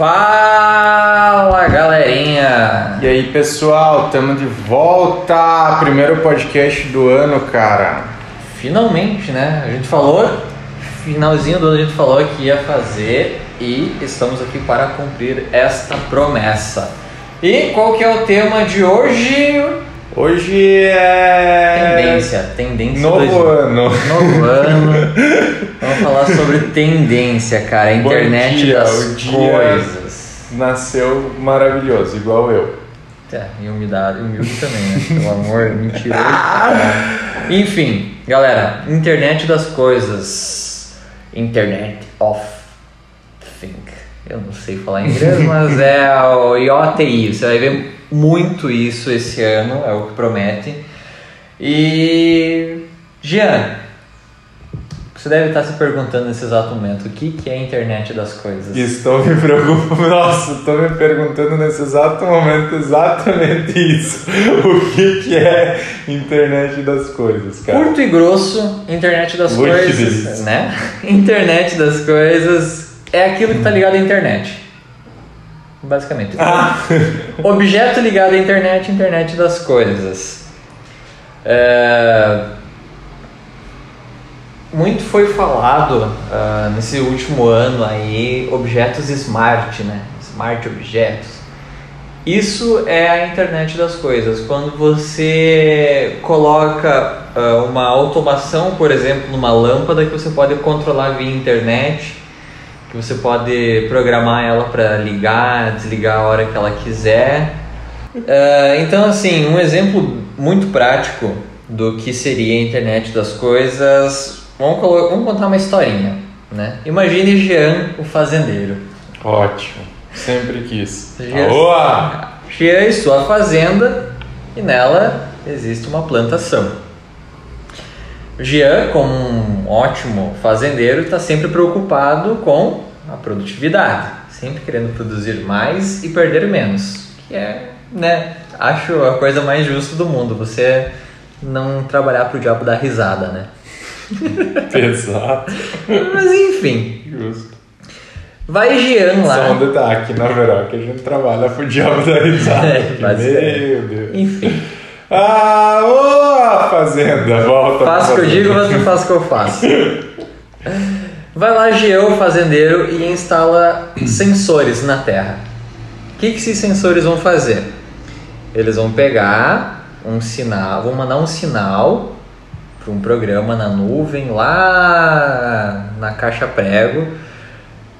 Fala galerinha! E aí pessoal, estamos de volta! Primeiro podcast do ano, cara. Finalmente, né? A gente falou, finalzinho do ano a gente falou que ia fazer e estamos aqui para cumprir esta promessa. E qual que é o tema de hoje? Hoje é. Tendência, tendência. Novo ano. Novo ano. Falar sobre tendência, cara. A internet dia, das dia- coisas. Nasceu maravilhoso, igual eu. É, e humildade, humilde também, né? Pelo amor, mentiroso. Enfim, galera, internet das coisas. Internet of Thing. Eu não sei falar inglês, mas é o IoTI. Você vai ver muito isso esse ano, é o que promete. E. Jean, você deve estar se perguntando nesse exato momento o que, que é a internet das coisas. Estou me preocupando. Nossa, estou me perguntando nesse exato momento exatamente isso. O que, que é internet das coisas, cara? Curto e grosso, internet das Ui, que coisas, delícia. né? Internet das coisas é aquilo que tá ligado à internet. Basicamente. Ah, Objeto ligado à internet, internet das coisas. É, Muito foi falado ah, nesse último ano aí objetos smart, né? Smart objetos. Isso é a internet das coisas. Quando você coloca ah, uma automação, por exemplo, numa lâmpada que você pode controlar via internet, que você pode programar ela para ligar, desligar a hora que ela quiser. Ah, então, assim, um exemplo muito prático do que seria a internet das coisas. Vamos, vamos contar uma historinha, né? Imagine Jean, o fazendeiro. ótimo. Sempre quis. Jean- Boa! Jean e sua fazenda e nela existe uma plantação. Jean, como um ótimo fazendeiro, está sempre preocupado com a produtividade, sempre querendo produzir mais e perder menos, que é, né, acho a coisa mais justa do mundo, você não trabalhar pro diabo dar risada, né? Exato. Mas enfim, Justo. vai Jean lá. Só tá aqui na Veroca, a gente trabalha pro diabo da risada. É. Meu Deus. Enfim, Ah, ô, fazenda, volta. Faço o que eu digo, mas não faço o que eu faço. Vai lá, Geo, fazendeiro, e instala sensores na terra. O que, que esses sensores vão fazer? Eles vão pegar um sinal, vão mandar um sinal um programa na nuvem lá na caixa prego.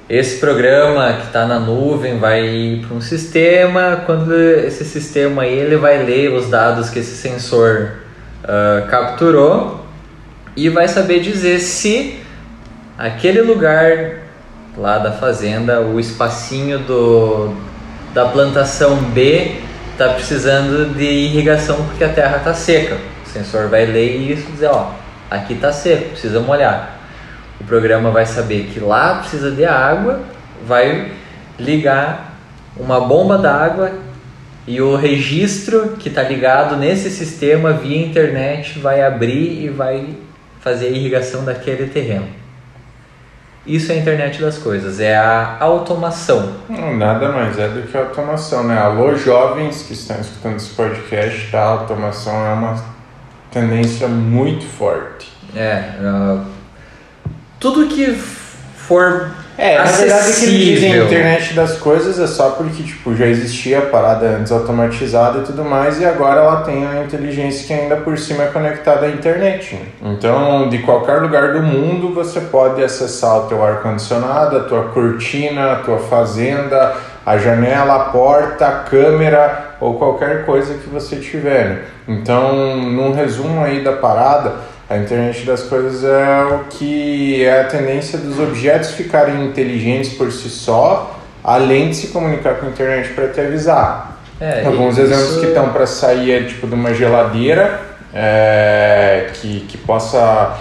Esse programa que está na nuvem vai ir para um sistema. Quando esse sistema aí ele vai ler os dados que esse sensor ah, capturou e vai saber dizer se aquele lugar lá da fazenda, o espacinho do, da plantação B está precisando de irrigação porque a terra está seca. O sensor vai ler isso e dizer, ó, aqui está seco, precisa molhar. O programa vai saber que lá precisa de água, vai ligar uma bomba d'água e o registro que está ligado nesse sistema via internet vai abrir e vai fazer a irrigação daquele terreno. Isso é a internet das coisas, é a automação. Não, nada mais é do que automação, né? Alô, jovens que estão escutando esse podcast, a automação é uma tendência muito forte. É, ah, tudo que for É, na verdade que eles dizem acessível. internet das coisas é só porque tipo, já existia a parada antes automatizada e tudo mais, e agora ela tem a inteligência que ainda por cima é conectada à internet. Então, de qualquer lugar do mundo você pode acessar o teu ar-condicionado, a tua cortina, a tua fazenda, a janela, a porta, a câmera ou qualquer coisa que você tiver. né? Então, num resumo aí da parada, a internet das coisas é o que é a tendência dos objetos ficarem inteligentes por si só, além de se comunicar com a internet para te avisar. É, Alguns isso- exemplos que estão para sair é tipo de uma geladeira é, que, que possa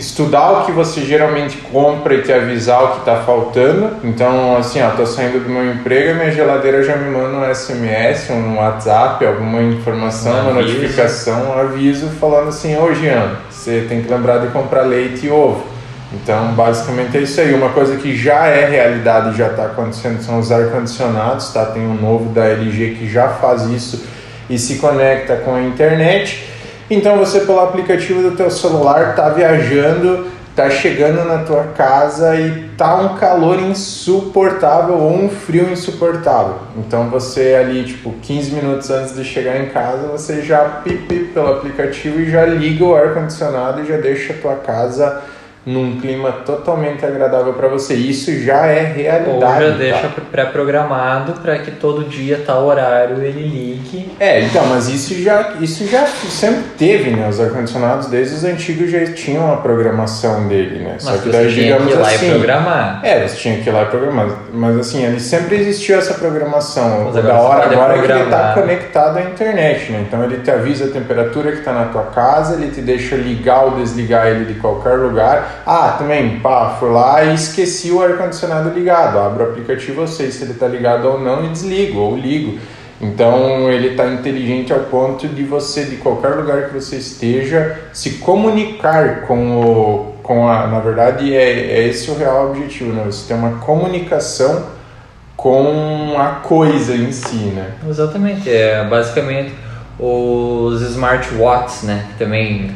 estudar o que você geralmente compra e te avisar o que está faltando. Então, assim, ó, tô saindo do meu emprego e minha geladeira já me manda um SMS, um WhatsApp, alguma informação, Um uma notificação, um aviso falando assim, ô Jean, você tem que lembrar de comprar leite e ovo. Então, basicamente é isso aí. Uma coisa que já é realidade e já está acontecendo são os ar-condicionados, tá? Tem um novo da LG que já faz isso e se conecta com a internet. Então, você pelo aplicativo do teu celular está viajando tá chegando na tua casa e tá um calor insuportável ou um frio insuportável. Então você ali, tipo, 15 minutos antes de chegar em casa, você já pipi pelo aplicativo e já liga o ar condicionado e já deixa a tua casa num clima totalmente agradável para você. Isso já é realidade. Ou já deixa tá? pré-programado para que todo dia, tal horário, ele ligue. É, então, mas isso já, isso já sempre teve, né? Os ar-condicionados desde os antigos já tinham a programação dele, né? Mas Só que daí, digamos que ir lá assim, e programar. É, você tinha que ir lá e programar. Mas assim, ele sempre existiu essa programação. Mas da hora agora é que ele está conectado à internet, né? Então ele te avisa a temperatura que está na tua casa, ele te deixa ligar ou desligar ele de qualquer lugar ah, também, pá, fui lá e esqueci o ar-condicionado ligado. Abro o aplicativo, eu sei se ele está ligado ou não e desligo ou ligo. Então ele está inteligente ao ponto de você, de qualquer lugar que você esteja, se comunicar com o. Com a, na verdade, é, é esse o real objetivo, né? Você ter uma comunicação com a coisa em si, né? Exatamente. É basicamente os smartwatches, né? Também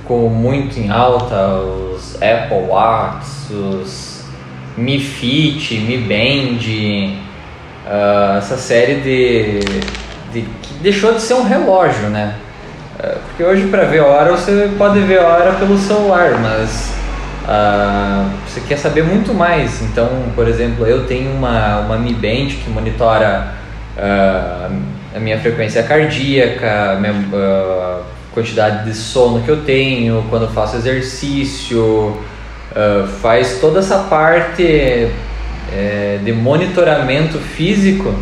ficou muito em alta, os Apple Watch, os Mi Fit, Mi Band, uh, essa série de, de, que deixou de ser um relógio, né? Uh, porque hoje para ver hora você pode ver hora pelo celular, mas uh, você quer saber muito mais. Então, por exemplo, eu tenho uma, uma Mi Band que monitora a minha frequência cardíaca, minha, quantidade de sono que eu tenho, quando eu faço exercício, uh, faz toda essa parte é, de monitoramento físico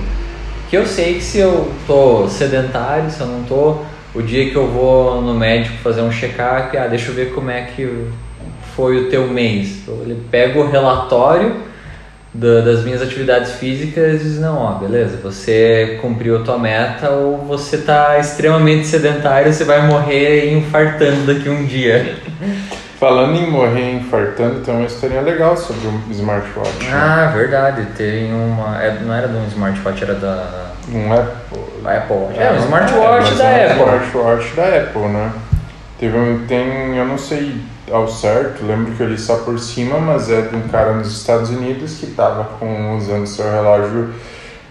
que eu sei que se eu tô sedentário, se eu não tô, o dia que eu vou no médico fazer um check-up, ah, deixa eu ver como é que foi o teu mês. Então, ele pega o relatório da, das minhas atividades físicas diz, não, ó, beleza, você cumpriu a tua meta ou você está extremamente sedentário, você vai morrer infartando daqui um dia. Falando em morrer infartando, tem uma historinha legal sobre o smartwatch. Né? Ah, verdade. Tem uma. É, não era de um smartwatch, era da. Um Apple. Apple. É, um smartwatch é, da é Apple. Um smartwatch da Apple, né? Teve um. Tem. Eu não sei ao certo, lembro que eu li só por cima, mas é de um cara nos Estados Unidos que estava usando seu relógio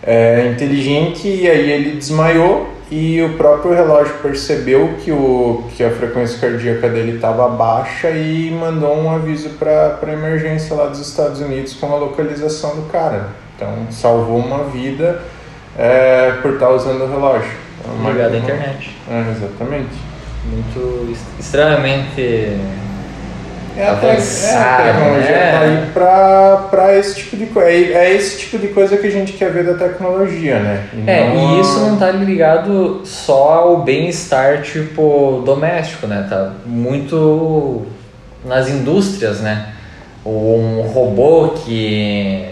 é, inteligente e aí ele desmaiou e o próprio relógio percebeu que, o, que a frequência cardíaca dele estava baixa e mandou um aviso para a emergência lá dos Estados Unidos com a localização do cara. Então salvou uma vida é, por estar tá usando o relógio. Ligado à internet. É, exatamente. Muito extremamente é a, te, é a tecnologia né? tá aí pra, pra esse tipo de coisa. É, é, esse tipo de coisa que a gente quer ver da tecnologia, né? E é, e isso não tá ligado só ao bem-estar, tipo, doméstico, né? Tá muito nas indústrias, né? Um robô que,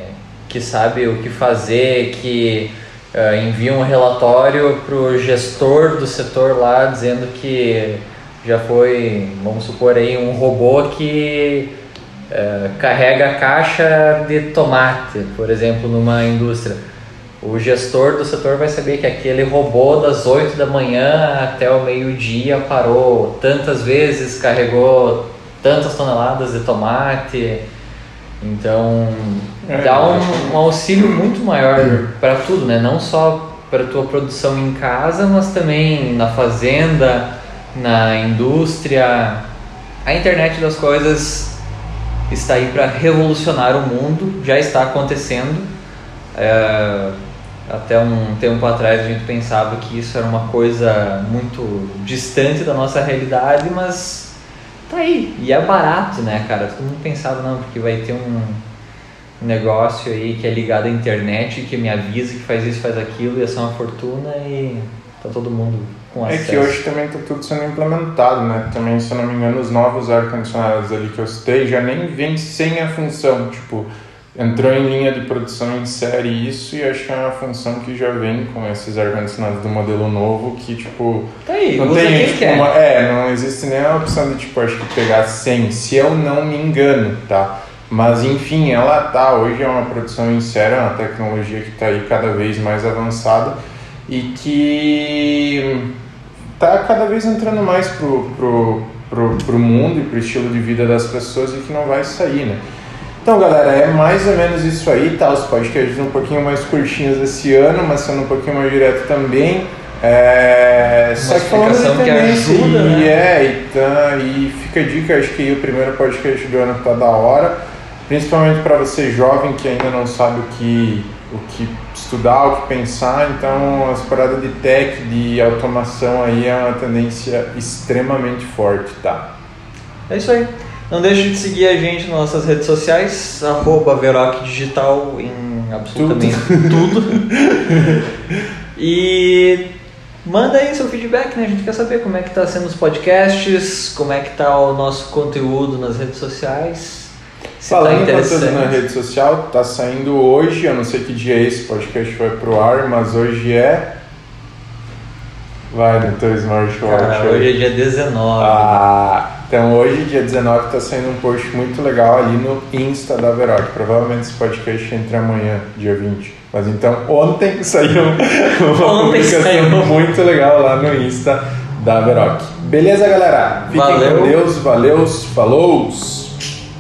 que sabe o que fazer, que uh, envia um relatório pro gestor do setor lá dizendo que já foi, vamos supor aí, um robô que é, carrega a caixa de tomate, por exemplo, numa indústria. O gestor do setor vai saber que aquele robô das 8 da manhã até o meio-dia parou tantas vezes, carregou tantas toneladas de tomate. Então, é, dá um, um auxílio muito maior para tudo, né? Não só para tua produção em casa, mas também na fazenda, na indústria. A internet das coisas está aí para revolucionar o mundo, já está acontecendo. É, até um tempo atrás a gente pensava que isso era uma coisa muito distante da nossa realidade, mas tá aí. E é barato, né, cara? Todo mundo pensava, não, porque vai ter um negócio aí que é ligado à internet, que me avisa que faz isso, faz aquilo, ia ser uma fortuna e tá todo mundo com acesso. É que hoje também está tudo sendo implementado, né? Também, se eu não me engano, os novos ar-condicionados ali que eu citei já nem vem sem a função, tipo, entrou em linha de produção em série isso e acho que é uma função que já vem com esses ar-condicionados do modelo novo que tipo Tá aí, não tem tipo, uma, é não existe nem a opção de tipo acho que pegar 100 se eu não me engano tá mas enfim ela tá hoje é uma produção em série é uma tecnologia que está aí cada vez mais avançada e que tá cada vez entrando mais pro, pro, pro, pro mundo e pro estilo de vida das pessoas e que não vai sair, né? Então, galera, é mais ou menos isso aí, tá? Os podcasts um pouquinho mais curtinhos esse ano, mas sendo um pouquinho mais direto também. É... Só que falando de explicação que ajuda, e, né? é, e, tá, e fica a dica, acho que o primeiro podcast do ano tá da hora, principalmente para você jovem que ainda não sabe o que, o que estudar, o que pensar, então as paradas de tech, de automação aí é uma tendência extremamente forte, tá? É isso aí. Não deixe de seguir a gente nas nossas redes sociais, arroba Veroc Digital em absolutamente tudo. e manda aí seu feedback, né? A gente quer saber como é que tá sendo os podcasts, como é que tá o nosso conteúdo nas redes sociais. Tá Falando em conteúdo na rede social, tá saindo hoje, eu não sei que dia esse podcast vai pro ar, mas hoje é. Vai no teu smartwatch. Cara, hoje é dia 19. Ah, então hoje, dia 19, tá saindo um post muito legal ali no Insta da Veroc. Provavelmente esse podcast entre amanhã, dia 20. Mas então ontem saiu uma Ontem publicação saiu. muito legal lá no Insta da Veroc. Beleza, galera? Fiquem Valeu. com Deus, valeu, falou!